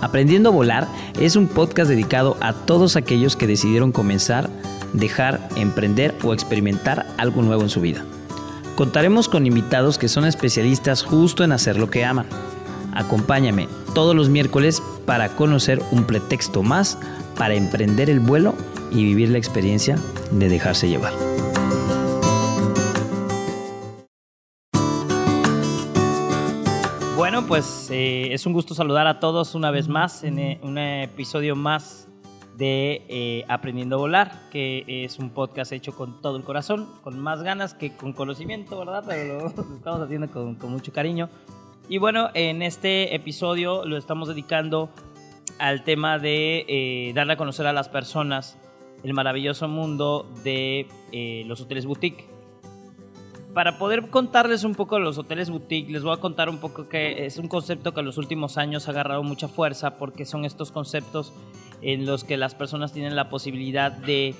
Aprendiendo a Volar es un podcast dedicado a todos aquellos que decidieron comenzar, dejar, emprender o experimentar algo nuevo en su vida. Contaremos con invitados que son especialistas justo en hacer lo que aman. Acompáñame todos los miércoles para conocer un pretexto más para emprender el vuelo y vivir la experiencia de dejarse llevar. Bueno, pues eh, es un gusto saludar a todos una vez más en eh, un episodio más de eh, Aprendiendo a Volar, que es un podcast hecho con todo el corazón, con más ganas que con conocimiento, ¿verdad? Pero lo estamos haciendo con, con mucho cariño. Y bueno, en este episodio lo estamos dedicando al tema de darle a conocer a las personas el maravilloso mundo de los hoteles boutique para poder contarles un poco de los hoteles boutique, les voy a contar un poco que es un concepto que en los últimos años ha agarrado mucha fuerza porque son estos conceptos en los que las personas tienen la posibilidad de,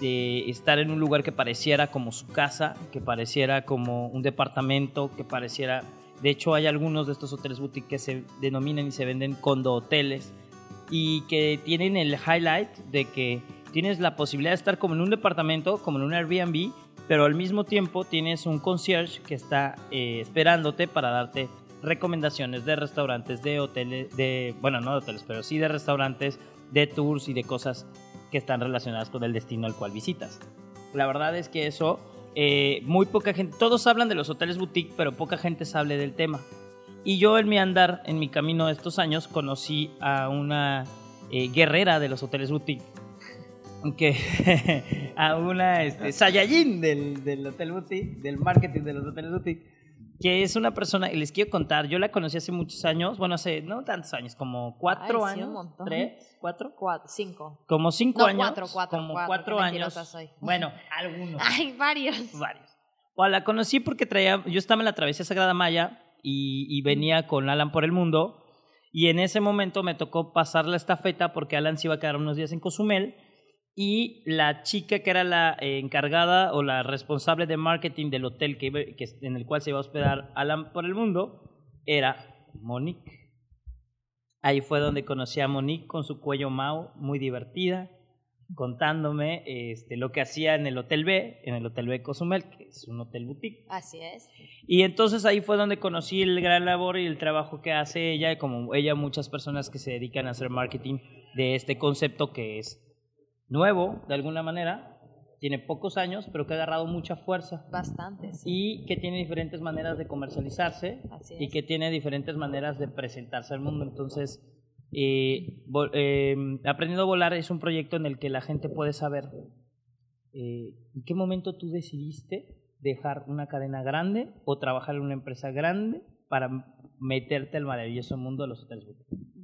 estar en un lugar que pareciera como su casa, que pareciera como un departamento, que pareciera... De hecho, hay algunos de estos hoteles boutique que se denominan y se venden condo hoteles y que tienen el highlight de que tienes la posibilidad de estar como en un departamento, como en un Airbnb, pero al mismo tiempo tienes un concierge que está eh, esperándote para darte recomendaciones de restaurantes, de hoteles, de, bueno, no hoteles, pero sí de restaurantes, de tours y de cosas que están relacionadas con el destino al cual visitas. La verdad es que eso, eh, muy poca gente, todos hablan de los hoteles boutique, pero poca gente sabe del tema. Y yo en mi andar, en mi camino de estos años, conocí a una eh, guerrera de los hoteles boutique que a una este, Saiyajin del, del Hotel Boutique, del marketing de los hoteles boutique, que es una persona, y les quiero contar, yo la conocí hace muchos años, bueno, hace no tantos años, como cuatro años, tres, cuatro, cuatro, cinco. Como cinco años. Cuatro, cuatro, como cuatro, años. Bueno, algunos. Hay varios. Varios. O la conocí porque traía, yo estaba en la travesía Sagrada Maya y, y venía con Alan por el mundo. Y en ese momento me tocó pasar la estafeta porque Alan se iba a quedar unos días en Cozumel y la chica que era la eh, encargada o la responsable de marketing del hotel que, en el cual se iba a hospedar Alan por el mundo era Monique. Ahí fue donde conocí a Monique con su cuello Mao, muy divertida, contándome este, lo que hacía en el Hotel B, en el Hotel B Cozumel, que es un hotel boutique. Así es. Y entonces ahí fue donde conocí el gran labor y el trabajo que hace ella, como ella muchas personas que se dedican a hacer marketing de este concepto que es nuevo, de alguna manera, tiene pocos años, pero que ha agarrado mucha fuerza. Bastante, sí. Y que tiene diferentes maneras de comercializarse y que tiene diferentes maneras de presentarse al mundo. Entonces, eh, eh, Aprendiendo a Volar es un proyecto en el que la gente puede saber eh, en qué momento tú decidiste dejar una cadena grande o trabajar en una empresa grande para meterte al maravilloso mundo de los hoteles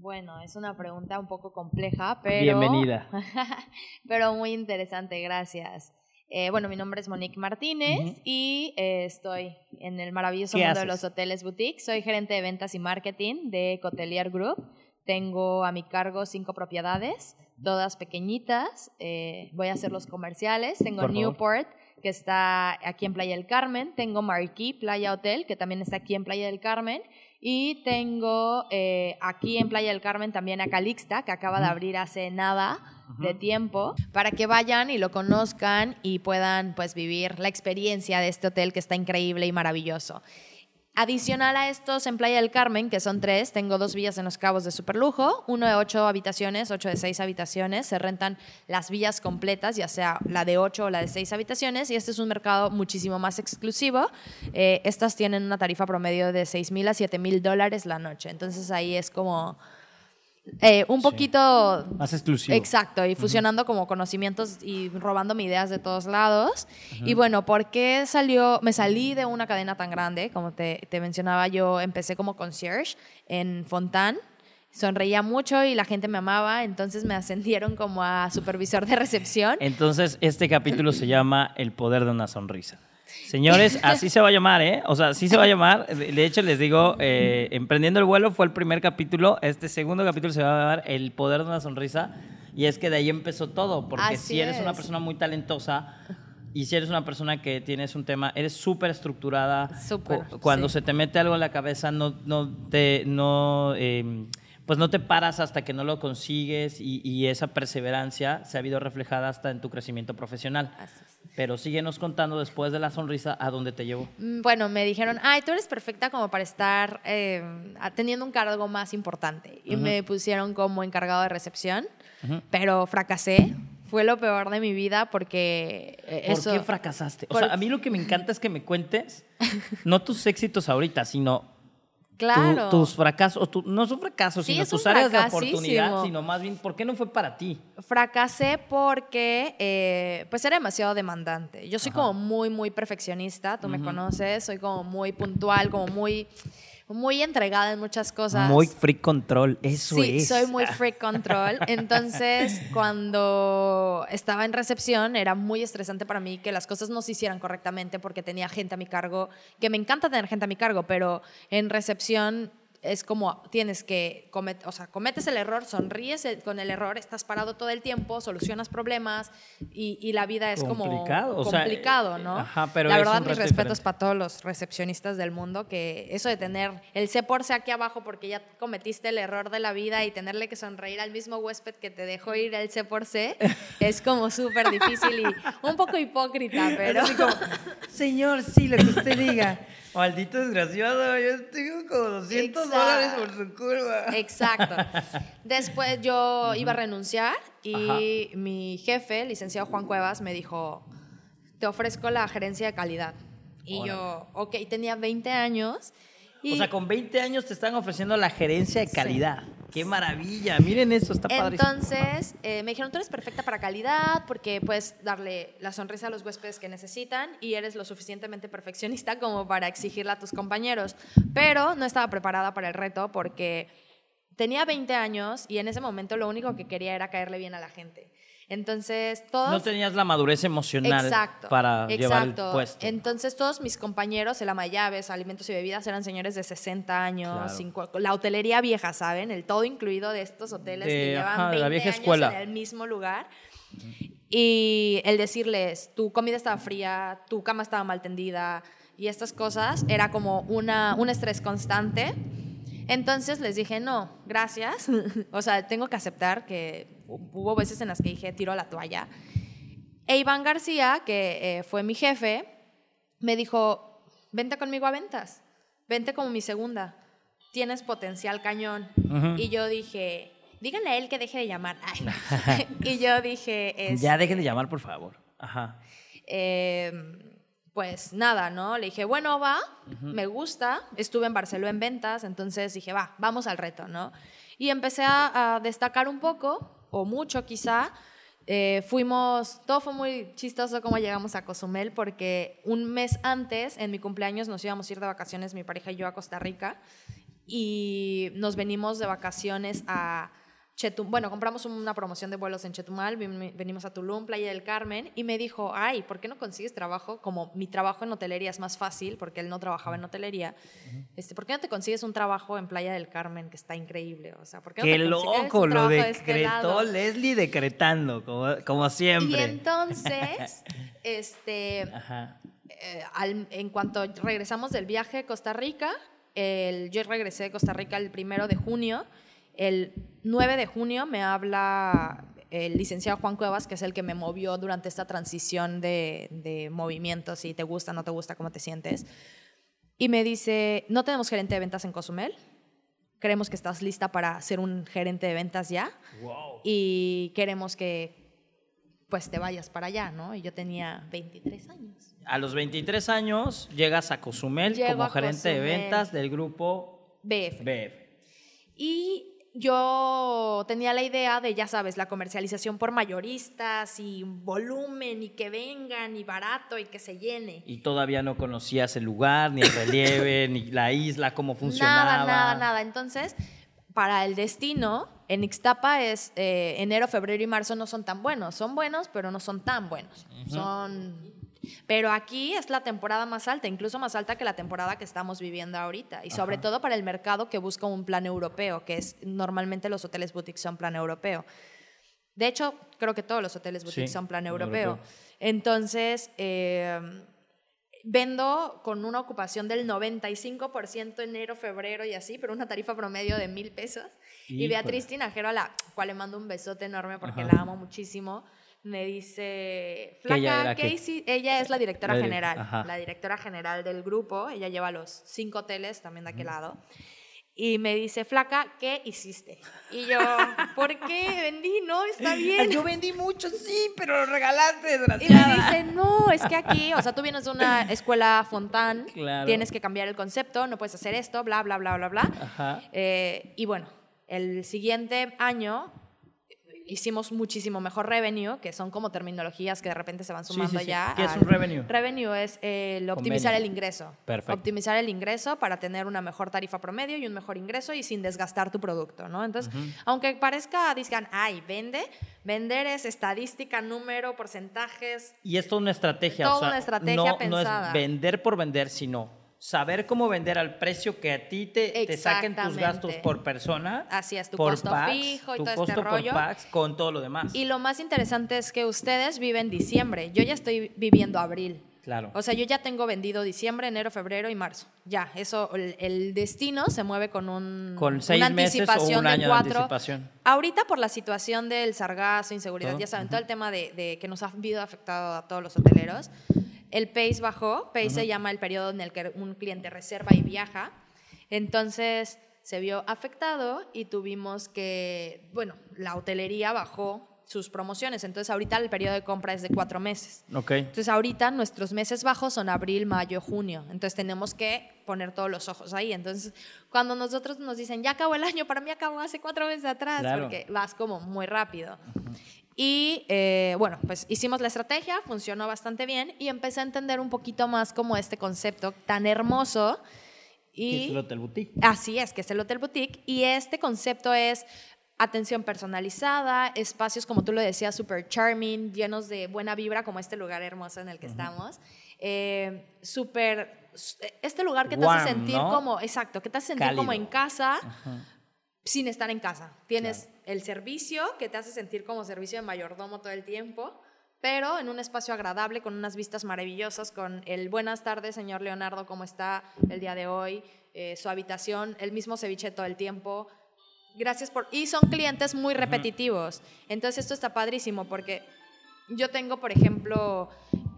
bueno, es una pregunta un poco compleja, pero... Bienvenida. pero muy interesante, gracias. Eh, bueno, mi nombre es Monique Martínez y eh, estoy en el maravilloso mundo de los hoteles boutique. Soy gerente de ventas y marketing de Cotelier Group. Tengo a mi cargo cinco propiedades, todas pequeñitas. Eh, voy a hacer los comerciales. Tengo Newport, que está aquí en Playa del Carmen. Tengo Marquee Playa Hotel, que también está aquí en Playa del Carmen. Y tengo eh, aquí en Playa del Carmen también a Calixta, que acaba de abrir hace nada de tiempo, para que vayan y lo conozcan y puedan pues vivir la experiencia de este hotel que está increíble y maravilloso. Adicional a estos, en Playa del Carmen, que son tres, tengo dos villas en los cabos de superlujo, uno de ocho habitaciones, ocho de seis habitaciones. Se rentan las villas completas, ya sea la de ocho o la de seis habitaciones, y este es un mercado muchísimo más exclusivo. Eh, estas tienen una tarifa promedio de seis mil a siete mil dólares la noche. Entonces ahí es como eh, un poquito... Más exclusivo. Exacto, y fusionando como conocimientos y robándome ideas de todos lados. Y bueno, ¿por qué salió? Me salí de una cadena tan grande, como te, te mencionaba, yo empecé como concierge en Fontán. Sonreía mucho y la gente me amaba, entonces me ascendieron como a supervisor de recepción. Entonces, este capítulo se llama El poder de una sonrisa. Señores, así se va a llamar, ¿eh? O sea, así se va a llamar. De hecho, les digo, eh, Emprendiendo el vuelo fue el primer capítulo. Este segundo capítulo se va a llamar El poder de una sonrisa. Y es que de ahí empezó todo. Porque si eres una persona muy talentosa y si eres una persona que tienes un tema, eres súper estructurada. Súper. Cuando se te mete algo en la cabeza, no, no te. No, em, pues no te paras hasta que no lo consigues y, y esa perseverancia se ha habido reflejada hasta en tu crecimiento profesional. Pero síguenos contando después de la sonrisa a dónde te llevó. Mm, bueno, me dijeron, ay, tú eres perfecta como para estar eh, teniendo un cargo más importante. Y me pusieron como encargado de recepción, pero fracasé fue lo peor de mi vida porque eh, ¿Por qué fracasaste? O sea, a mí lo que me encanta es que me cuentes no tus éxitos ahorita, sino Claro. tus fracasos, no son fracasos, sino tus áreas de oportunidad, sino más bien, ¿por qué no fue para ti? Fracasé porque, eh, pues era demasiado demandante. Yo soy como muy, muy perfeccionista, tú me conoces, soy como muy puntual, como muy muy entregada en muchas cosas. Muy free control, eso es. Sí, soy muy free control. Entonces, cuando estaba en recepción, era muy estresante para mí que las cosas no se hicieran correctamente porque tenía gente a mi cargo, que me encanta tener gente a mi cargo, pero en recepción es como tienes que, o sea, cometes el error, sonríes con el error, estás parado todo el tiempo, solucionas problemas y, la vida es como complicado, ¿no? Ajá, pero la verdad, mis respetos para todos los recepcionistas del mundo, que eso de tener el C por C aquí abajo porque ya cometiste el error de la vida y tenerle que sonreír al mismo huésped que te dejó ir el C por C, es como súper difícil y un poco hipócrita, pero... Señor, sí, lo que usted diga. Maldito desgraciado, yo tengo como 200 dólares por su curva. Exacto. Después yo iba a renunciar y mi jefe, licenciado Juan Cuevas, me dijo, te ofrezco la gerencia de calidad. Y yo, ok, tenía 20 años. O sea, con 20 años te están ofreciendo la gerencia de calidad. ¡Qué maravilla! Miren eso, está padre. Entonces, eh, me dijeron, tú eres perfecta para calidad porque puedes darle la sonrisa a los huéspedes que necesitan y eres lo suficientemente perfeccionista como para exigirla a tus compañeros. Pero no estaba preparada para el reto porque tenía 20 años y en ese momento lo único que quería era caerle bien a la gente. Entonces, todos... No tenías la madurez emocional para llevar el puesto. Entonces, todos mis compañeros, el ama llaves, alimentos y bebidas, eran señores de 60 años, la hotelería vieja, ¿saben? El todo incluido de estos hoteles que llevan 20 la vieja años escuela. en el mismo lugar. Y el decirles, tu comida estaba fría, tu cama estaba mal tendida y estas cosas, era como una, un estrés constante. Entonces les dije, no, gracias. o sea, tengo que aceptar que hubo veces en las que dije, tiro la toalla. E Iván García, que eh, fue mi jefe, me dijo, vente conmigo a ventas, vente como mi segunda, tienes potencial cañón. Y yo dije, díganle a él que deje de llamar. y yo dije, ya dejen de llamar, por favor. Ajá. Em, pues nada, ¿no? Le dije, bueno, va, me gusta. Estuve en Barcelona en ventas, entonces dije, va, vamos al reto, ¿no? Y empecé a destacar un poco o mucho quizá. Eh, fuimos, todo fue muy chistoso como llegamos a Cozumel porque un mes antes, en mi cumpleaños, nos íbamos a ir de vacaciones, mi pareja y yo, a Costa Rica y nos venimos de vacaciones a bueno, compramos una promoción de vuelos en Chetumal, venimos a Tulum, Playa del Carmen, y me dijo, ay, ¿por qué no consigues trabajo? Como mi trabajo en hotelería es más fácil, porque él no trabajaba en hotelería, este, ¿por qué no te consigues un trabajo en Playa del Carmen, que está increíble? O sea, ¿por qué, no loco! Lo este decretó Leslie decretando, como, como siempre. Y entonces, este, eh, en cuanto regresamos del viaje a Costa Rica, el, yo regresé de Costa Rica el primero de junio, el 9 de junio me habla el licenciado Juan Cuevas, que es el que me movió durante esta transición de, movimientos, si te gusta, no te gusta, cómo te sientes. Y me dice, no tenemos gerente de ventas en Cozumel, creemos que estás lista para ser un gerente de ventas ya y queremos que pues te vayas para allá, ¿no? Y yo tenía 23 años. A los 23 años llegas a Cozumel como gerente de ventas del grupo BF. BF. Y yo tenía la idea de, ya sabes, la comercialización por mayoristas y volumen y que vengan y barato y que se llene. Y todavía no conocías el lugar, ni el relieve, ni la isla, cómo funcionaba. Nada, nada, nada. Entonces, para el destino, en Ixtapa es eh, enero, febrero y marzo no son tan buenos. Son buenos, pero no son tan buenos. Son pero aquí es la temporada más alta, incluso más alta que la temporada que estamos viviendo ahorita. Y sobre todo para el mercado que busca un plan europeo, que es normalmente los hoteles boutique son plan europeo. De hecho, creo que todos los hoteles boutique son plan europeo. Entonces, eh, vendo con una ocupación del 95% enero, febrero y así, pero una tarifa promedio de mil pesos. Y Beatriz Tinajero, a la cual le mando un besote enorme porque la amo muchísimo, me dice, Flaca, Casey, ella es la directora general, la directora general del grupo, ella lleva los cinco hoteles también de aquel lado y me dice, flaca, ¿qué hiciste? Y yo, ¿por qué? Vendí, no, está bien. Yo vendí mucho, sí, pero lo regalaste, desgraciada. Y me dice, no, es que aquí, o sea, tú vienes de una escuela Fontán, tienes que cambiar el concepto, no puedes hacer esto, bla, bla, bla, bla, bla. Ajá. Eh, y bueno, el siguiente año hicimos muchísimo mejor revenue, que son como terminologías que de repente se van sumando ya. ¿Qué es un revenue? Revenue es el optimizar el ingreso. Perfecto. Optimizar el ingreso para tener una mejor tarifa promedio y un mejor ingreso y sin desgastar tu producto, ¿no? Entonces, aunque parezca, digan, ay, vende, vender es estadística, número, porcentajes. Y es toda una estrategia. Toda una estrategia pensada. No es vender por vender, sino saber cómo vender al precio que a ti te, te saquen tus gastos por persona. Así es, tu costo fijo y todo este rollo. con todo lo demás. Y lo más interesante es que ustedes viven diciembre. Yo ya estoy viviendo abril. Claro. O sea, yo ya tengo vendido diciembre, enero, febrero y marzo. Ya, eso, el, destino se mueve con un con seis una anticipación meses o un de cuatro. anticipación. Ahorita por la situación del sargazo, inseguridad, ya saben, todo el tema de, de, que nos ha habido afectado a todos los hoteleros el pace bajó. Pace se llama el periodo en el que un cliente reserva y viaja. Entonces se vio afectado y tuvimos que, bueno, la hotelería bajó sus promociones. Entonces ahorita el periodo de compra es de cuatro meses. Okay. Entonces ahorita nuestros meses bajos son abril, mayo, junio. Entonces tenemos que poner todos los ojos ahí. Entonces cuando nosotros nos dicen, ya acabó el año, para mí acabó hace cuatro meses atrás, porque vas como muy rápido. Y eh, bueno, pues hicimos la estrategia, funcionó bastante bien y empecé a entender un poquito más como este concepto tan hermoso. Y, es el Hotel Boutique. Así es, que es el Hotel Boutique. Y este concepto es atención personalizada, espacios, como tú lo decías, super charming, llenos de buena vibra, como este lugar hermoso en el que estamos. Eh, súper, este lugar que te hace sentir como, exacto, que te hace sentir como en casa sin estar en casa. Tienes el servicio que te hace sentir como servicio de mayordomo todo el tiempo, pero en un espacio agradable, con unas vistas maravillosas, con el buenas tardes, señor Leonardo, ¿cómo está el día de hoy? Eh, su habitación, el mismo ceviche todo el tiempo. Gracias por... Y son clientes muy repetitivos. Entonces esto está padrísimo porque yo tengo, por ejemplo,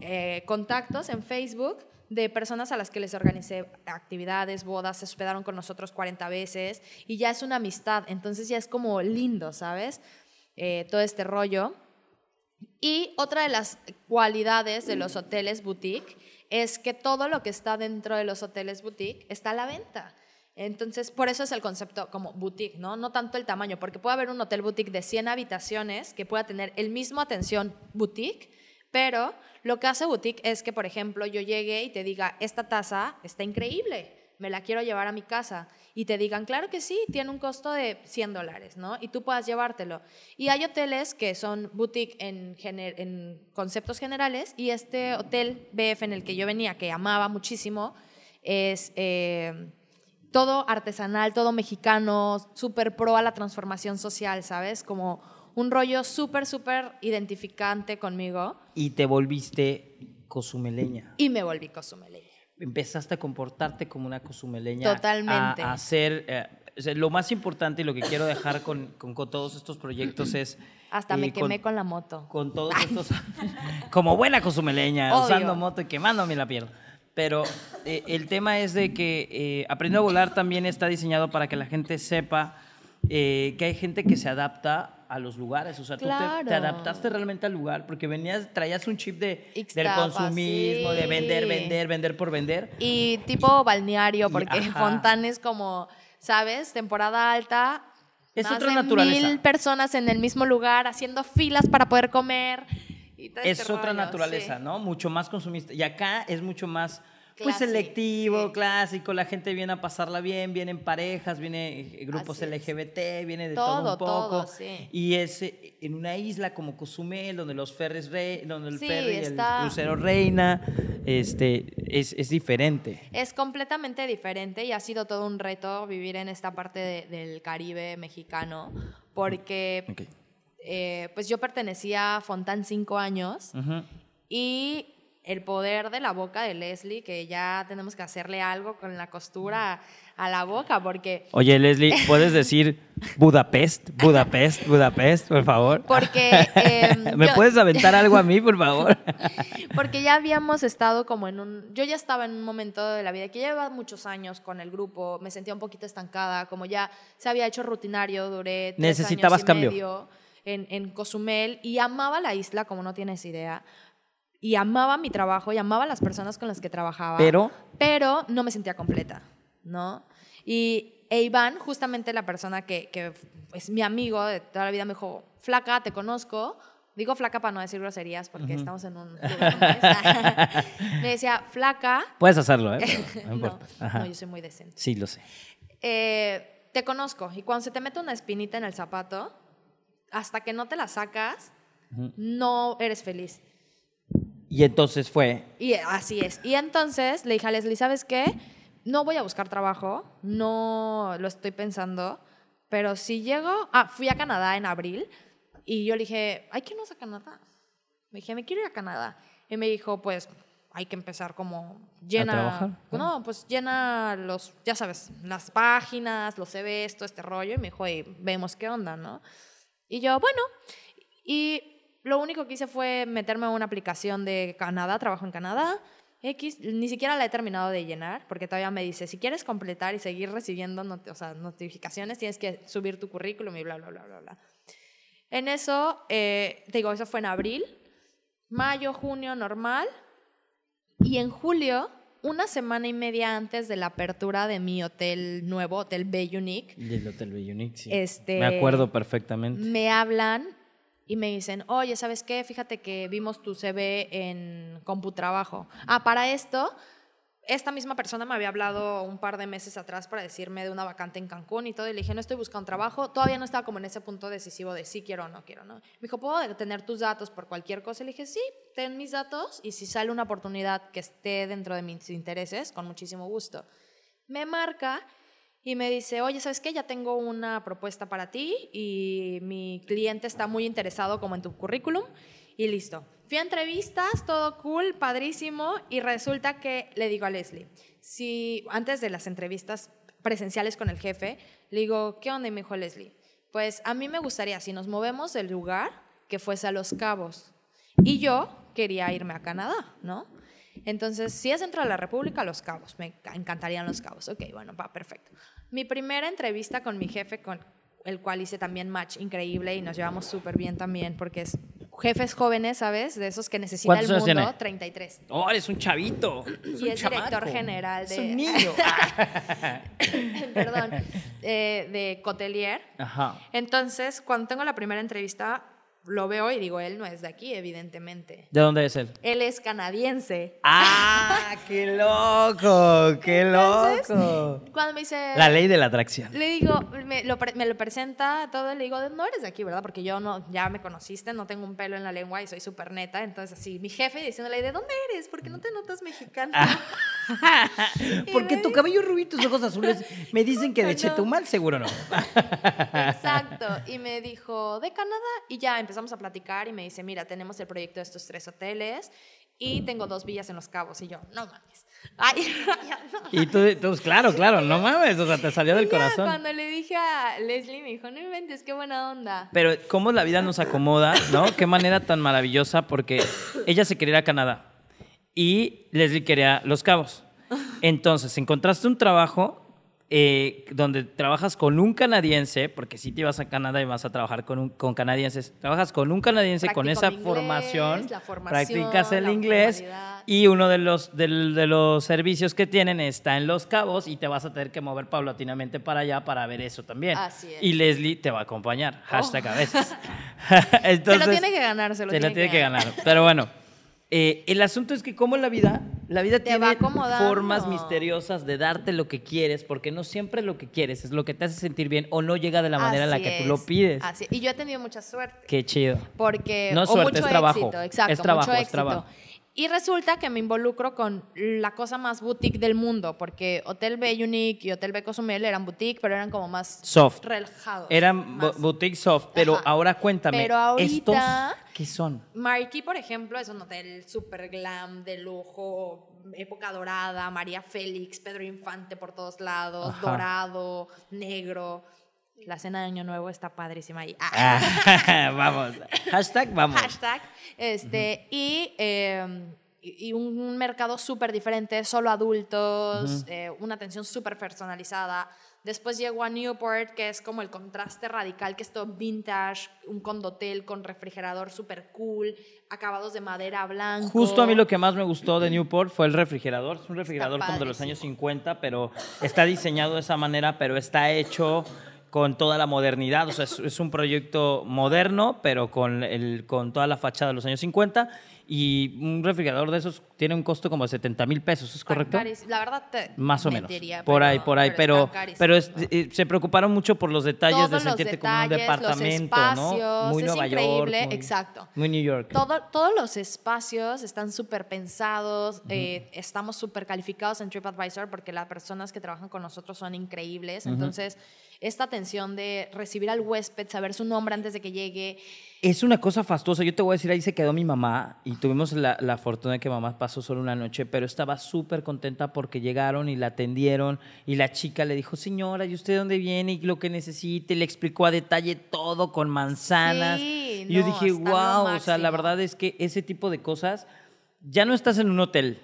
eh, contactos en Facebook de personas a las que les organicé actividades, bodas, se hospedaron con nosotros 40 veces y ya es una amistad, entonces ya es como lindo, ¿sabes? Eh, todo este rollo. Y otra de las cualidades de los hoteles boutique es que todo lo que está dentro de los hoteles boutique está a la venta. Entonces, por eso es el concepto como boutique, ¿no? No tanto el tamaño, porque puede haber un hotel boutique de 100 habitaciones que pueda tener el mismo atención boutique, pero lo que hace boutique es que, por ejemplo, yo llegue y te diga, esta taza está increíble, me la quiero llevar a mi casa. Y te digan, claro que sí, tiene un costo de 100 dólares, ¿no? Y tú puedas llevártelo. Y hay hoteles que son boutique en, conceptos generales y este hotel BF en el que yo venía, que amaba muchísimo, es... Eh, todo artesanal, todo mexicano, súper pro a la transformación social, ¿sabes? Como un rollo súper, súper identificante conmigo. Y te volviste cozumeleña. Y me volví cozumeleña. Empezaste a comportarte como una cozumeleña. Totalmente. A, hacer... Eh, lo más importante y lo que quiero dejar con, con, todos estos proyectos es... Hasta me quemé con, la moto. Con todos estos... como buena cozumeleña, usando moto y quemándome la piel. Pero eh, el tema es de que Aprendo a Volar también está diseñado para que la gente sepa que hay gente que se adapta a los lugares. O sea, tú te, adaptaste realmente al lugar porque venías, traías un chip de, del consumismo, de vender, vender, vender por vender. Y tipo balneario, porque Fontán es como, ¿sabes? Temporada alta. Es otra de naturaleza. Mil personas en el mismo lugar haciendo filas para poder comer. es este otra naturaleza, ¿no? Mucho más consumista. Y acá es mucho más pues selectivo, clásico, la gente viene a pasarla bien, vienen parejas, viene eh, grupos LGBT, viene de todo, un poco. Y es eh, en una isla como Cozumel, donde los ferries rey, donde el ferry el crucero reina, este, es, es, diferente. Es completamente diferente y ha sido todo un reto vivir en esta parte del Caribe mexicano, porque eh, pues yo pertenecía a Fontán cinco años y el poder de la boca de Leslie, que ya tenemos que hacerle algo con la costura a la boca, porque... Oye, Leslie, ¿puedes decir Budapest, Budapest, Budapest, por favor? Porque... Em, ¿Me puedes aventar algo a mí, por favor? porque ya habíamos estado como en un... Yo ya estaba en un momento de la vida que llevaba muchos años con el grupo, me sentía un poquito estancada, como ya se había hecho rutinario, duré tres Necesitabas años y cambio. medio en, en Cozumel y amaba la isla, como no tienes idea y amaba mi trabajo y amaba a las personas con las que trabajaba. Pero. Pero no me sentía completa, ¿no? Y e Iván, justamente la persona que, que, es mi amigo de toda la vida, me dijo, flaca, te conozco. Digo flaca para no decir groserías porque estamos en un... me decía, flaca... Puedes hacerlo, ¿eh? no, importa. no, yo soy muy decente. Sí, lo sé. Eh, te conozco y cuando se te mete una espinita en el zapato, hasta que no te la sacas, no eres feliz. Y entonces fue. Y así es. Y entonces le dije a Leslie, ¿sabes qué? No voy a buscar trabajo, no lo estoy pensando, pero si llego, ah, fui a Canadá en abril y yo le dije, hay que irnos a Canadá. Me dije, me quiero ir a Canadá. Y me dijo, pues hay que empezar como llena, no, pues llena los, ya sabes, las páginas, los CVs, todo este rollo. Y me dijo, y vemos qué onda, ¿no? Y yo, bueno, y lo único que hice fue meterme a una aplicación de Canadá, trabajo en Canadá. X, ni siquiera la he terminado de llenar, porque todavía me dice, si quieres completar y seguir recibiendo notificaciones, tienes que subir tu currículum y bla, bla, bla, bla, bla. En eso, eh, te digo, eso fue en abril, mayo, junio, normal. Y en julio, una semana y media antes de la apertura de mi hotel nuevo, Hotel Bay Unique. Del Hotel Bay Unique, sí. Este, me acuerdo perfectamente. Me hablan y me dicen, oye, ¿sabes qué? Fíjate que vimos tu CV en CompuTrabajo. Ah, para esto, esta misma persona me había hablado un par de meses atrás para decirme de una vacante en Cancún y todo, y le dije, no estoy buscando trabajo, todavía no estaba como en ese punto decisivo de sí quiero o no quiero, ¿no? Me dijo, ¿puedo tener tus datos por cualquier cosa? Y le dije, sí, ten mis datos, y si sale una oportunidad que esté dentro de mis intereses, con muchísimo gusto. Me marca y me dice, oye, ¿sabes qué? Ya tengo una propuesta para ti y mi cliente está muy interesado como en tu currículum y listo. Fui a entrevistas, todo cool, padrísimo y resulta que le digo a Leslie, si antes de las entrevistas presenciales con el jefe, le digo, ¿qué onda? Y me dijo Leslie, pues a mí me gustaría, si nos movemos del lugar, que fuese a Los Cabos. Y yo quería irme a Canadá, ¿no? Entonces, si es dentro de la República, Los Cabos, me encantarían Los Cabos. Ok, bueno, va, perfecto. Mi primera entrevista con mi jefe, con el cual hice también match increíble y nos llevamos súper bien también, porque es jefes jóvenes, ¿sabes? De esos que necesita el mundo, tiene? 33. Oh, eres un chavito. y es director general de... Es un niño. Perdón, eh, de Cotelier. Ajá. Entonces, cuando tengo la primera entrevista, lo veo y digo, él no es de aquí, evidentemente. ¿De dónde es él? Él es canadiense. ¡Ah! ¡Qué loco! ¡Qué loco! Cuando me dice... La ley de la atracción. Le digo, me lo, me lo presenta todo, le digo, no eres de aquí, ¿verdad? Porque yo no, ya me conociste, no tengo un pelo en la lengua y soy súper neta. Entonces, así, mi jefe diciéndole, ¿de dónde eres? ¿Por qué no te notas mexicano? Ah. Porque tu cabello rubio y tus ojos azules me dicen que de Chetumal, seguro no. Exacto. Y me dijo, de Canadá. Y ya empezamos a platicar y me dice, mira, tenemos el proyecto de estos tres hoteles y tengo dos villas en Los Cabos. Y yo, no mames. Y tú, pues, claro, claro, no mames, o sea, te salió del corazón. Cuando le dije a Leslie, me dijo, no inventes, qué buena onda. Pero cómo la vida nos acomoda, ¿no? Qué manera tan maravillosa, porque ella se quería ir a Canadá y Leslie quería Los Cabos. Entonces, encontraste un trabajo eh, donde trabajas con un canadiense, porque si te vas a Canadá y vas a trabajar con, con canadienses, trabajas con un canadiense con esa formación, practicas el inglés y uno de los, de, los servicios que tienen está en Los Cabos y te vas a tener que mover paulatinamente para allá para ver eso también. Y Leslie te va a acompañar, hashtag a veces. Entonces, se lo tiene que ganar, se lo tiene, que ganar. Pero bueno. Eh, el asunto es que como la vida, la vida tiene formas misteriosas de darte lo que quieres, porque no siempre lo que quieres es lo que te hace sentir bien o no llega de la manera en la que tú lo pides. Así. Y yo he tenido mucha suerte. Qué chido. Porque no suerte, es trabajo. Éxito, exacto, es trabajo, mucho es trabajo. Y resulta que me involucro con la cosa más boutique del mundo, porque Hotel B Unique y Hotel B Cozumel eran boutique, pero eran como más soft. relajados. Eran boutique soft, pero ahora cuéntame, pero ahorita, ¿estos qué son? Marquee, por ejemplo, es un hotel super glam, de lujo, época dorada, María Félix, Pedro Infante por todos lados, dorado, negro. La cena de Año Nuevo está padrísima ahí. Ah. vamos. Hashtag vamos. Hashtag. Este, em, y, y, un mercado súper diferente, solo adultos, eh, una atención súper personalizada. Después llegó a Newport, que es como el contraste radical, que es todo vintage, un condotel con refrigerador súper cool, acabados de madera blanco. Justo a mí lo que más me gustó de Newport fue el refrigerador. Es un refrigerador como de los años 50, pero está diseñado de esa manera, pero está hecho con toda la modernidad. O sea, es, un proyecto moderno, pero con, el, con toda la fachada de los años 50. Y un refrigerador de esos tiene un costo como de 70 mil pesos, ¿es correcto? La verdad, más o menos. Por ahí, por ahí. Pero, pero, eh, se preocuparon mucho por los detalles de sentirte como un departamento, ¿no? Muy Nueva increíble, York. exacto. Muy New York. Todo, todos los espacios están súper pensados. Eh, estamos súper calificados en TripAdvisor porque las personas que trabajan con nosotros son increíbles. Entonces esta atención de recibir al huésped, saber su nombre antes de que llegue. Es una cosa fastuosa. Yo te voy a decir, ahí se quedó mi mamá y tuvimos la, la fortuna de que mamá pasó solo una noche, pero estaba súper contenta porque llegaron y la atendieron y la chica le dijo, señora, ¿y usted dónde viene? Y lo que necesite, le explicó a detalle todo con manzanas. y yo dije, wow, o sea, la verdad es que ese tipo de cosas, ya no estás en un hotel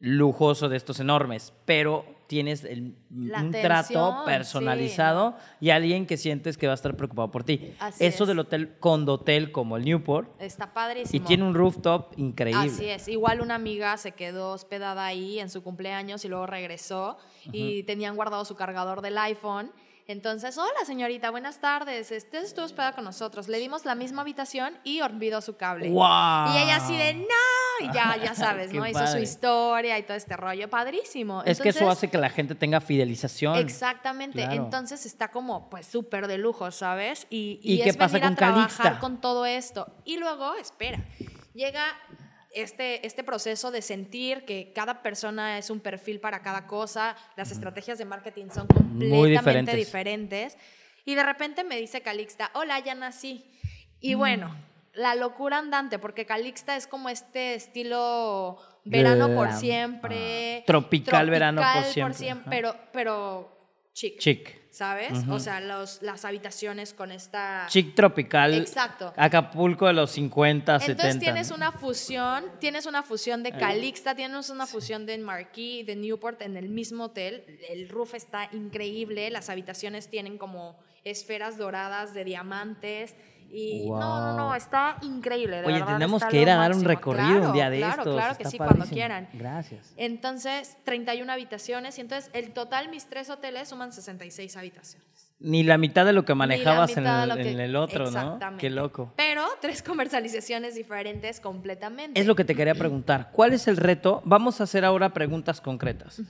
lujoso de estos enormes, pero tienes el, un trato personalizado y alguien que sientes que va a estar preocupado por ti. Eso del hotel condotel como el Newport. Está padrísimo. Y tiene un rooftop increíble. Así es. Igual una amiga se quedó hospedada ahí en su cumpleaños y luego regresó y tenían guardado su cargador del iPhone entonces, hola señorita, buenas tardes. Este estuvo hospedada con nosotros. Le dimos la misma habitación y olvidó su cable. Wow. Y ella así de no, y ya, ya sabes, ¿no? Hizo su historia y todo este rollo. Padrísimo. es que eso hace que la gente tenga fidelización. Exactamente. Entonces está como, pues, súper de lujo, ¿sabes? Y, y, qué pasa con a trabajar con todo esto. Y luego, espera, llega este, este proceso de sentir que cada persona es un perfil para cada cosa, las estrategias de marketing son completamente diferentes. Y de repente me dice Calixta, hola, ya nací. Y mm. bueno, la locura andante, porque Calixta es como este estilo verano por siempre. Tropical, verano por siempre. pero, pero chic. Chic. ¿sabes? O sea, los, las habitaciones con esta... Chic tropical. Exacto. Acapulco de los 50, 70. Entonces tienes una fusión, tienes una fusión de Calixta, tienes una fusión de Marquis, de Newport en el mismo hotel. El roof está increíble, las habitaciones tienen como esferas doradas de diamantes. Y no, no, no, está increíble. Oye, tenemos que ir a dar un recorrido un día de claro, estos. Claro, que sí, cuando quieran. Gracias. Entonces, 31 habitaciones. Y entonces, el total, mis tres hoteles suman 66 habitaciones. Ni la mitad de lo que manejabas en, el, otro, ¿no? Qué loco. Pero tres comercializaciones diferentes completamente. Es lo que te quería preguntar. ¿Cuál es el reto? Vamos a hacer ahora preguntas concretas.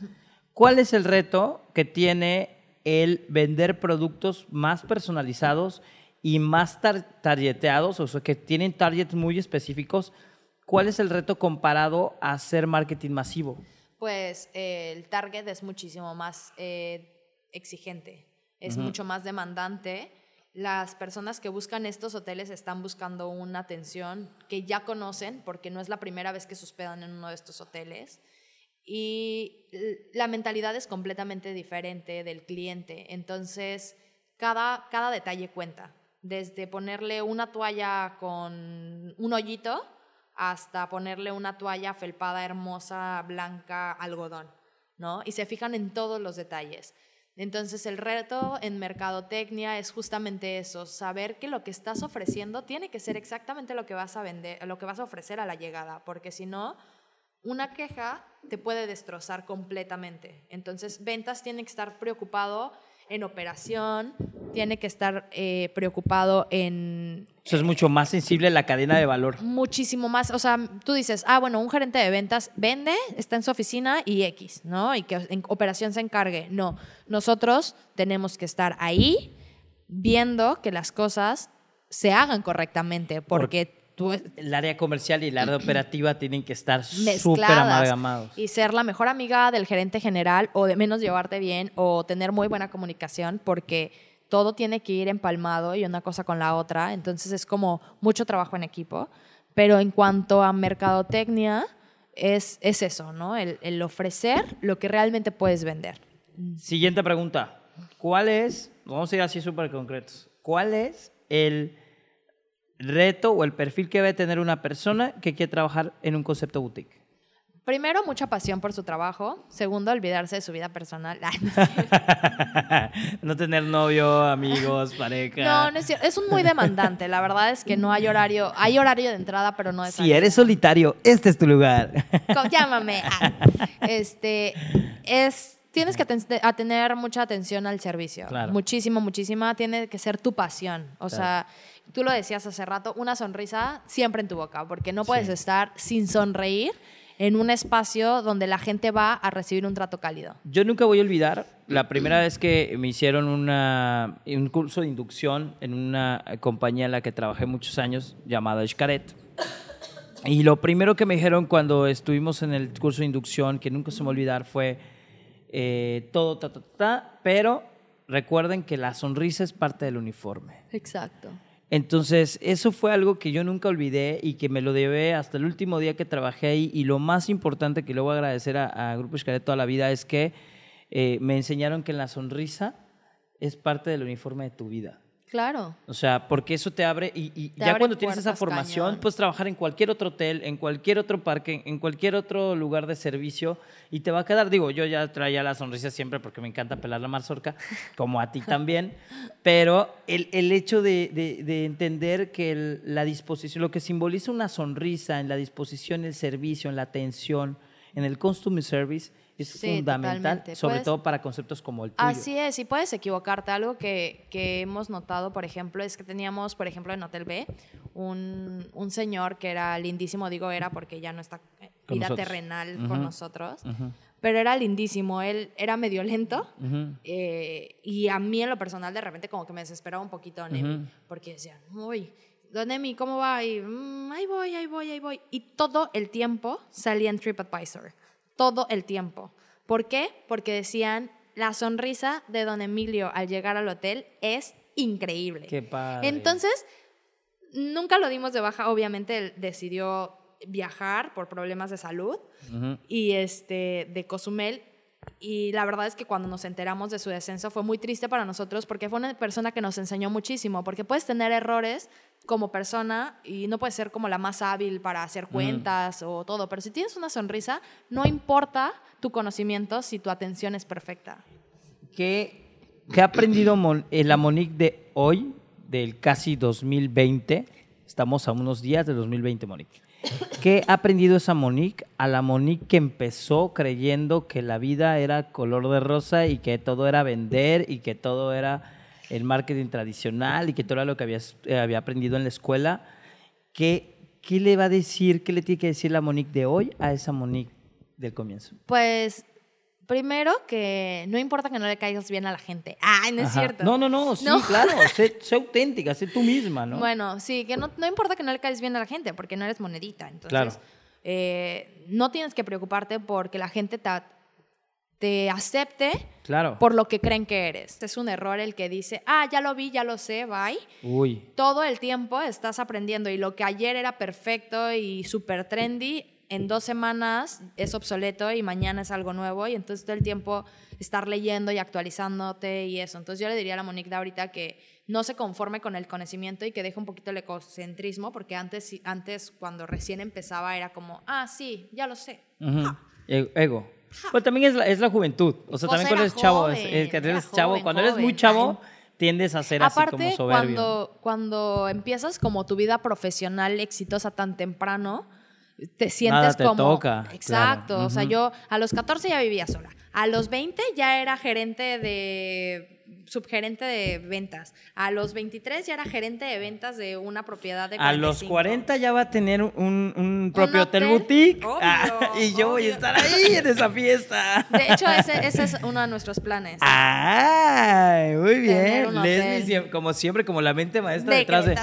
¿Cuál es el reto que tiene el vender productos más personalizados? Y más targeteados, o sea, que tienen targets muy específicos, ¿cuál es el reto comparado a hacer marketing masivo? Pues eh, el target es muchísimo más eh, exigente, es mucho más demandante. Las personas que buscan estos hoteles están buscando una atención que ya conocen, porque no es la primera vez que se hospedan en uno de estos hoteles. Y la mentalidad es completamente diferente del cliente. Entonces, cada, cada detalle cuenta desde ponerle una toalla con un hoyito hasta ponerle una toalla felpada hermosa, blanca, algodón, ¿no? Y se fijan en todos los detalles. Entonces el reto en mercadotecnia es justamente eso, saber que lo que estás ofreciendo tiene que ser exactamente lo que vas a vender, lo que vas a ofrecer a la llegada, porque si no, una queja te puede destrozar completamente. Entonces, ventas tiene que estar preocupado en operación, tiene que estar eh, preocupado en... Eso es mucho más sensible la cadena de valor. Muchísimo más. O sea, tú dices, ah, bueno, un gerente de ventas vende, está en su oficina y X, ¿no? Y que en operación se encargue. No, nosotros tenemos que estar ahí viendo que las cosas se hagan correctamente, porque el área comercial y el área operativa tienen que estar súper amalgamados. Y ser la mejor amiga del gerente general o de menos llevarte bien o tener muy buena comunicación porque todo tiene que ir empalmado y una cosa con la otra. Entonces es como mucho trabajo en equipo. Pero en cuanto a mercadotecnia, es, es eso, ¿no? El, el ofrecer lo que realmente puedes vender. Siguiente pregunta. ¿Cuál es, vamos a ir así súper concretos, cuál es el reto o el perfil que debe tener una persona que quiere trabajar en un concepto boutique? Primero, mucha pasión por su trabajo. Segundo, olvidarse de su vida personal. no tener novio, amigos, pareja. No, no es cierto. Es un muy demandante. La verdad es que no hay horario. Hay horario de entrada, pero no de Si eres solitario, este es tu lugar. Llámame. Ah. Este, es tienes que tener mucha atención al servicio. Muchísimo, muchísima. Tiene que ser tu pasión. O sea, tú lo decías hace rato, una sonrisa siempre en tu boca, porque no puedes estar sin sonreír en un espacio donde la gente va a recibir un trato cálido. Yo nunca voy a olvidar la primera vez que me hicieron una, un curso de inducción en una compañía en la que trabajé muchos años llamada Xcaret. Y lo primero que me dijeron cuando estuvimos en el curso de inducción, que nunca se me a olvidar, fue eh, todo, ta, ta, ta, pero recuerden que la sonrisa es parte del uniforme. Exacto. Entonces, eso fue algo que yo nunca olvidé y que me lo debe hasta el último día que trabajé ahí. Y lo más importante que le voy a agradecer a, Grupo Xcaret toda la vida es que eh, me enseñaron que la sonrisa es parte del uniforme de tu vida. Claro. O sea, porque eso te abre y, ya cuando tienes esa formación puedes trabajar en cualquier otro hotel, en cualquier otro parque, en cualquier otro lugar de servicio y te va a quedar, digo, yo ya traía la sonrisa siempre porque me encanta pelar la marzorca, como a ti también, pero el, el hecho de, de, entender que la disposición, lo que simboliza una sonrisa en la disposición, el servicio, en la atención, en el customer service, es fundamental, sobre todo para conceptos como el tuyo. Así es, y puedes equivocarte. Algo que, que, hemos notado, por ejemplo, es que teníamos, por ejemplo, en Hotel B, un, un señor que era lindísimo, digo era porque ya no está vida terrenal con nosotros, pero era lindísimo. Él era medio lento eh, y a mí en lo personal de repente como que me desesperaba un poquito, porque decían, uy, ¿dónde mi? ¿Cómo va? Y mm, ahí voy, ahí voy, ahí voy. Y todo el tiempo salía en TripAdvisor todo el tiempo. ¿Por qué? Porque decían, la sonrisa de don Emilio al llegar al hotel es increíble. Qué padre. Entonces, nunca lo dimos de baja, obviamente él decidió viajar por problemas de salud y este de Cozumel y la verdad es que cuando nos enteramos de su descenso fue muy triste para nosotros porque fue una persona que nos enseñó muchísimo, porque puedes tener errores como persona y no puedes ser como la más hábil para hacer cuentas o todo, pero si tienes una sonrisa, no importa tu conocimiento si tu atención es perfecta. ¿Qué, qué ha aprendido eh, la Monique de hoy, del casi 2020? Estamos a unos días de 2020, Monique. ¿Qué ha aprendido esa Monique a la Monique que empezó creyendo que la vida era color de rosa y que todo era vender y que todo era el marketing tradicional y que todo era lo que había, eh, había aprendido en la escuela? ¿Qué, ¿Qué le va a decir, qué le tiene que decir la Monique de hoy a esa Monique del comienzo? Pues Primero, que no importa que no le caigas bien a la gente. Ay, no es cierto. No, no, no, sí, claro. Sé, auténtica, sé tú misma, ¿no? Bueno, sí, que no, no, importa que no le caigas bien a la gente, porque no eres monedita. Entonces, eh, no tienes que preocuparte porque la gente te, te acepte claro. por lo que creen que eres. Es un error el que dice, ah, ya lo vi, ya lo sé, bye. Uy. Todo el tiempo estás aprendiendo y lo que ayer era perfecto y súper trendy, en dos semanas es obsoleto y mañana es algo nuevo y entonces todo el tiempo estar leyendo y actualizándote y eso. Entonces yo le diría a la Monique de ahorita que no se conforme con el conocimiento y que deje un poquito el ecocentrismo porque antes, antes cuando recién empezaba era como, ah, sí, ya lo sé. E-, ego. Pues también es la, es la juventud. O sea, pues también cuando eres chavo, es, que eres chavo, cuando eres muy chavo... tiendes a ser así como soberbio. Cuando, cuando empiezas como tu vida profesional exitosa tan temprano, te sientes como... Toca, exacto, o sea, yo a los 14 ya vivía sola, a los 20 ya era gerente de subgerente de ventas. A los 23 ya era gerente de ventas de una propiedad de 45. A los 40 ya va a tener un, un propio hotel, boutique. Ah, y yo voy a estar ahí en esa fiesta. De hecho, ese, ese, es uno de nuestros planes. ¡Ay! Muy bien. Leslie, como siempre, como la mente maestra detrás de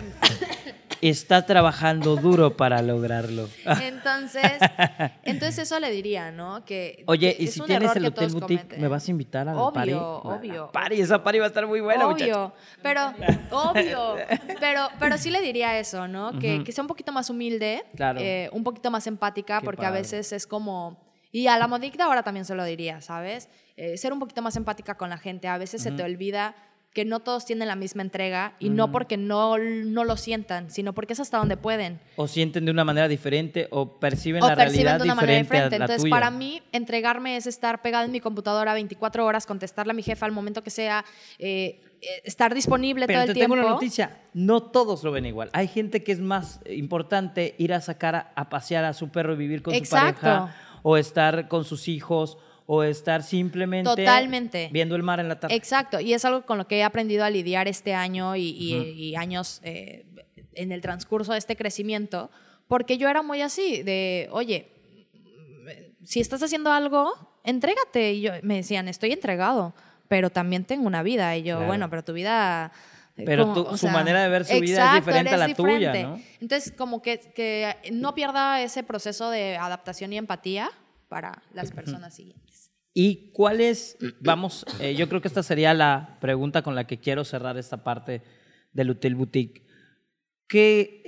está trabajando duro para lograrlo. Entonces, entonces eso le diría, ¿no? Que Oye, y si tienes el hotel boutique, ¿me vas a invitar a la obvio, Obvio, Party, esa party va a estar muy buena, Obvio, pero, obvio, pero, pero sí le diría eso, ¿no? Que, que sea un poquito más humilde, eh, un poquito más empática, porque a veces es como... Y a la modicta ahora también se lo diría, ¿sabes? Eh, ser un poquito más empática con la gente. A veces se te olvida que no todos tienen la misma entrega y no porque no, no lo sientan, sino porque es hasta donde pueden. O sienten de una manera diferente o perciben la realidad de una manera diferente. Entonces, para mí, entregarme es estar pegado en mi computadora 24 horas, contestarle a mi jefa al momento que sea, eh, eh, estar disponible todo el tiempo. Pero tengo una noticia, no todos lo ven igual. Hay gente que es más importante ir a sacar a, pasear a su perro y vivir con su pareja o estar con sus hijos o estar simplemente Totalmente. viendo el mar en la tarde. Exacto, y es algo con lo que he aprendido a lidiar este año y, años eh, en el transcurso de este crecimiento, porque yo era muy así, de, oye, si estás haciendo algo, entrégate. Y yo, me decían, estoy entregado, pero también tengo una vida. Y yo, bueno, pero tu vida... Eh, pero su manera de ver su vida es diferente a la tuya, ¿no? Entonces, como que, que no pierda ese proceso de adaptación y empatía para las personas siguientes. ¿Y cuál es, vamos, eh, yo creo que esta sería la pregunta con la que quiero cerrar esta parte del Hotel Boutique. ¿Qué,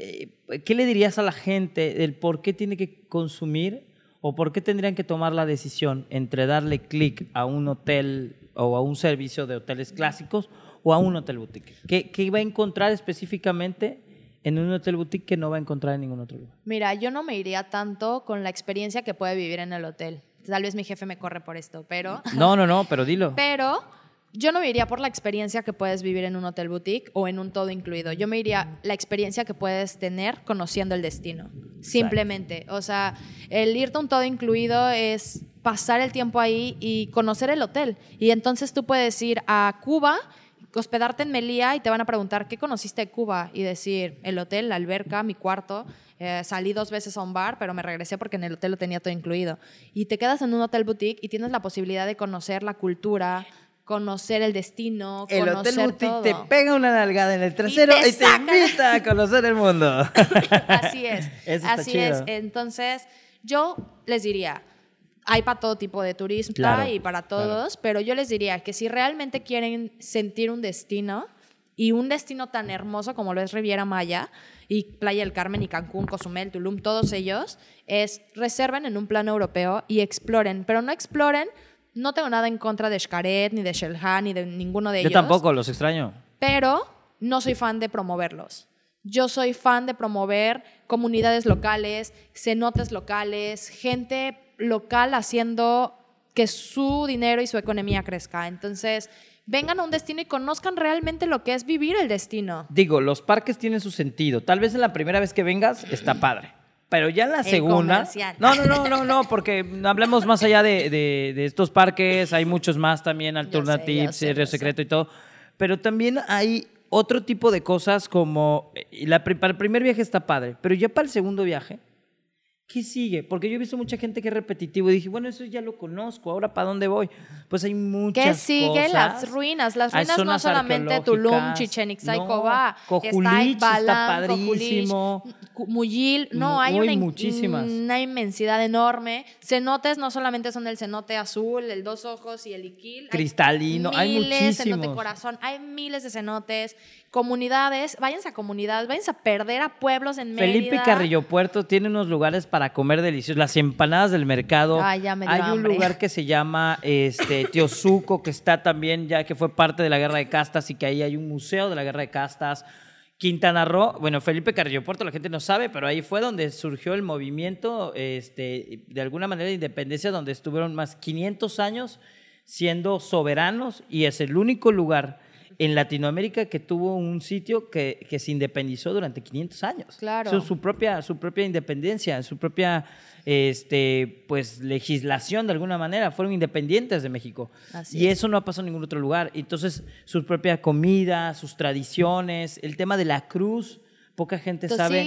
eh, ¿Qué le dirías a la gente del por qué tiene que consumir o por qué tendrían que tomar la decisión entre darle clic a un hotel o a un servicio de hoteles clásicos o a un hotel boutique? ¿Qué, ¿Qué, va a encontrar específicamente en un hotel boutique que no va a encontrar en ningún otro lugar? Mira, yo no me iría tanto con la experiencia que puede vivir en el hotel. Tal vez mi jefe me corre por esto, pero... No, no, no, pero dilo. pero yo no me iría por la experiencia que puedes vivir en un hotel boutique o en un todo incluido. Yo me iría la experiencia que puedes tener conociendo el destino. Simplemente. O sea, el irte a un todo incluido es pasar el tiempo ahí y conocer el hotel. Y entonces tú puedes ir a Cuba hospedarte en Melía y te van a preguntar, ¿qué conociste de Cuba? Y decir, el hotel, la alberca, mi cuarto. Eh, salí dos veces a un bar, pero me regresé porque en el hotel lo tenía todo incluido. Y te quedas en un hotel boutique y tienes la posibilidad de conocer la cultura, conocer el destino, el hotel boutique te pega una nalgada en el trasero y te, invita a conocer el mundo. así es. así es. Entonces, yo les diría, hay para todo tipo de turismo y para todos, pero yo les diría que si realmente quieren sentir un destino y un destino tan hermoso como lo es Riviera Maya y Playa del Carmen y Cancún, Cozumel, Tulum, todos ellos, es reserven en un plano europeo y exploren, pero no exploren, no tengo nada en contra de Xcaret, ni de Shelhan, ni de ninguno de ellos. Yo tampoco, los extraño. Pero no soy fan de promoverlos. Yo soy fan de promover comunidades locales, cenotes locales, gente local haciendo que su dinero y su economía crezca. Entonces, vengan a un destino y conozcan realmente lo que es vivir el destino. Digo, los parques tienen su sentido. Tal vez en la primera vez que vengas está padre. Pero ya en la segunda. No, no, no, no, no, porque hablemos más allá de, estos parques. Hay muchos más también, Alternatives, Río Secreto y todo. Pero también hay otro tipo de cosas como. La, para el primer viaje está padre, pero ya para el segundo viaje ¿Qué sigue? Porque yo he visto mucha gente que es repetitivo y dije, bueno, eso ya lo conozco, ahora ¿para dónde voy? Pues hay muchas ¿Qué sigue? Las ruinas. Las ruinas no solamente Tulum, Chichen Itza y Cobá. está, padrísimo. Muyil, no, hay una, una, inmensidad enorme. Cenotes no solamente son el cenote azul, el dos ojos y el iquil. Cristalino, hay, muchísimos. cenote corazón, hay miles de cenotes. Comunidades, váyanse a comunidades, váyanse a perder a pueblos en Mérida. Felipe Carrillo Puerto tiene unos lugares para para comer deliciosos. Las empanadas del mercado. Hay un lugar que se llama este, Teosuco, que está también, ya que fue parte de la guerra de castas y que ahí hay un museo de la guerra de castas. Quintana Roo, bueno, Felipe Carrillo Puerto, la gente no sabe, pero ahí fue donde surgió el movimiento, este, de alguna manera, de independencia, donde estuvieron más 500 años siendo soberanos y es el único lugar en Latinoamérica que tuvo un sitio que, que se independizó durante 500 años. Claro. su, propia, su propia independencia, su propia este, pues, legislación de alguna manera. Fueron independientes de México. y eso no ha pasado en ningún otro lugar. Entonces, su propia comida, sus tradiciones, el tema de la cruz poca gente sabe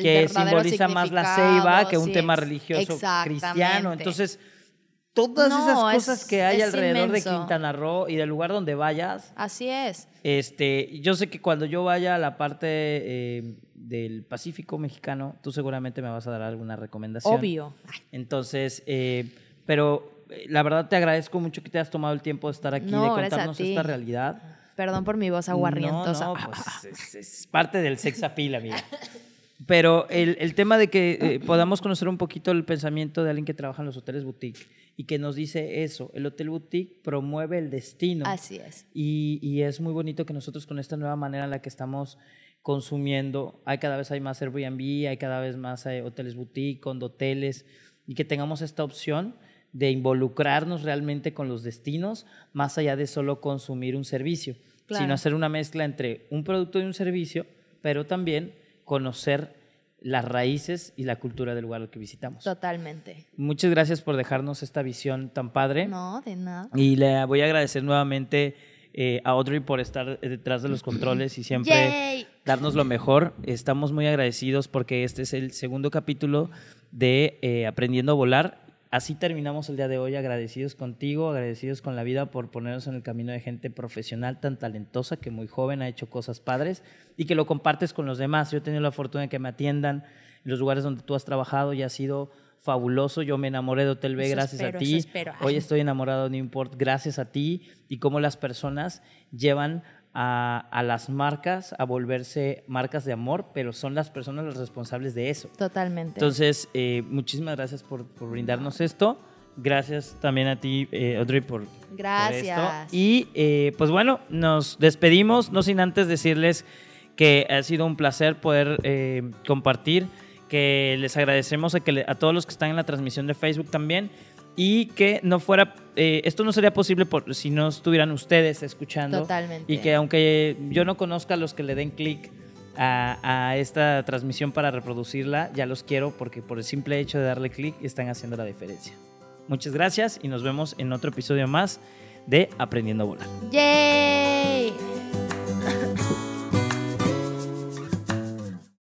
que simboliza más la ceiba que un tema religioso cristiano. Entonces, todas esas cosas que hay alrededor de Quintana Roo y del lugar donde vayas. Así es. Este, yo sé que cuando yo vaya a la parte eh, del Pacífico mexicano, tú seguramente me vas a dar alguna recomendación. Obvio. Entonces, eh, pero eh, la verdad te agradezco mucho que te hayas tomado el tiempo de estar aquí, de contarnos esta realidad. Perdón por mi voz aguarrientosa. No, no, pues es, parte del sex appeal, amiga. Pero el, el tema de que eh, podamos conocer un poquito el pensamiento de alguien que trabaja en los hoteles boutique y que nos dice eso, el hotel boutique promueve el destino. Así es. Y, y es muy bonito que nosotros con esta nueva manera en la que estamos consumiendo, hay cada vez hay más Airbnb, hay cada vez más eh, hoteles boutique, condoteles, y que tengamos esta opción de involucrarnos realmente con los destinos, más allá de solo consumir un servicio, sino hacer una mezcla entre un producto y un servicio, pero también conocer las raíces y la cultura del lugar al que visitamos. Totalmente. Muchas gracias por dejarnos esta visión tan padre. No, de nada. Y le voy a agradecer nuevamente eh, a Audrey por estar detrás de los controles y siempre darnos lo mejor. Estamos muy agradecidos porque este es el segundo capítulo de eh, Aprendiendo a Volar así terminamos el día de hoy agradecidos contigo, agradecidos con la vida por ponernos en el camino de gente profesional tan talentosa que muy joven ha hecho cosas padres y que lo compartes con los demás. Yo he tenido la fortuna de que me atiendan en los lugares donde tú has trabajado y ha sido fabuloso. Yo me enamoré de Hotel B gracias a ti. Hoy estoy enamorado de Newport gracias a ti y cómo las personas llevan a, las marcas a volverse marcas de amor, pero son las personas las responsables de eso. Totalmente. Entonces, eh, muchísimas gracias por, brindarnos esto. Gracias también a ti, eh, Audrey, por, gracias. Y eh, pues bueno, nos despedimos, no sin antes decirles que ha sido un placer poder compartir, que les agradecemos a, que a todos los que están en la transmisión de Facebook también y que no fuera, eh, esto no sería posible por, si no estuvieran ustedes escuchando. Totalmente. Y que aunque yo no conozca a los que le den clic a, esta transmisión para reproducirla, ya los quiero porque por el simple hecho de darle clic están haciendo la diferencia. Muchas gracias y nos vemos en otro episodio más de Aprendiendo a Volar. ¡Yay!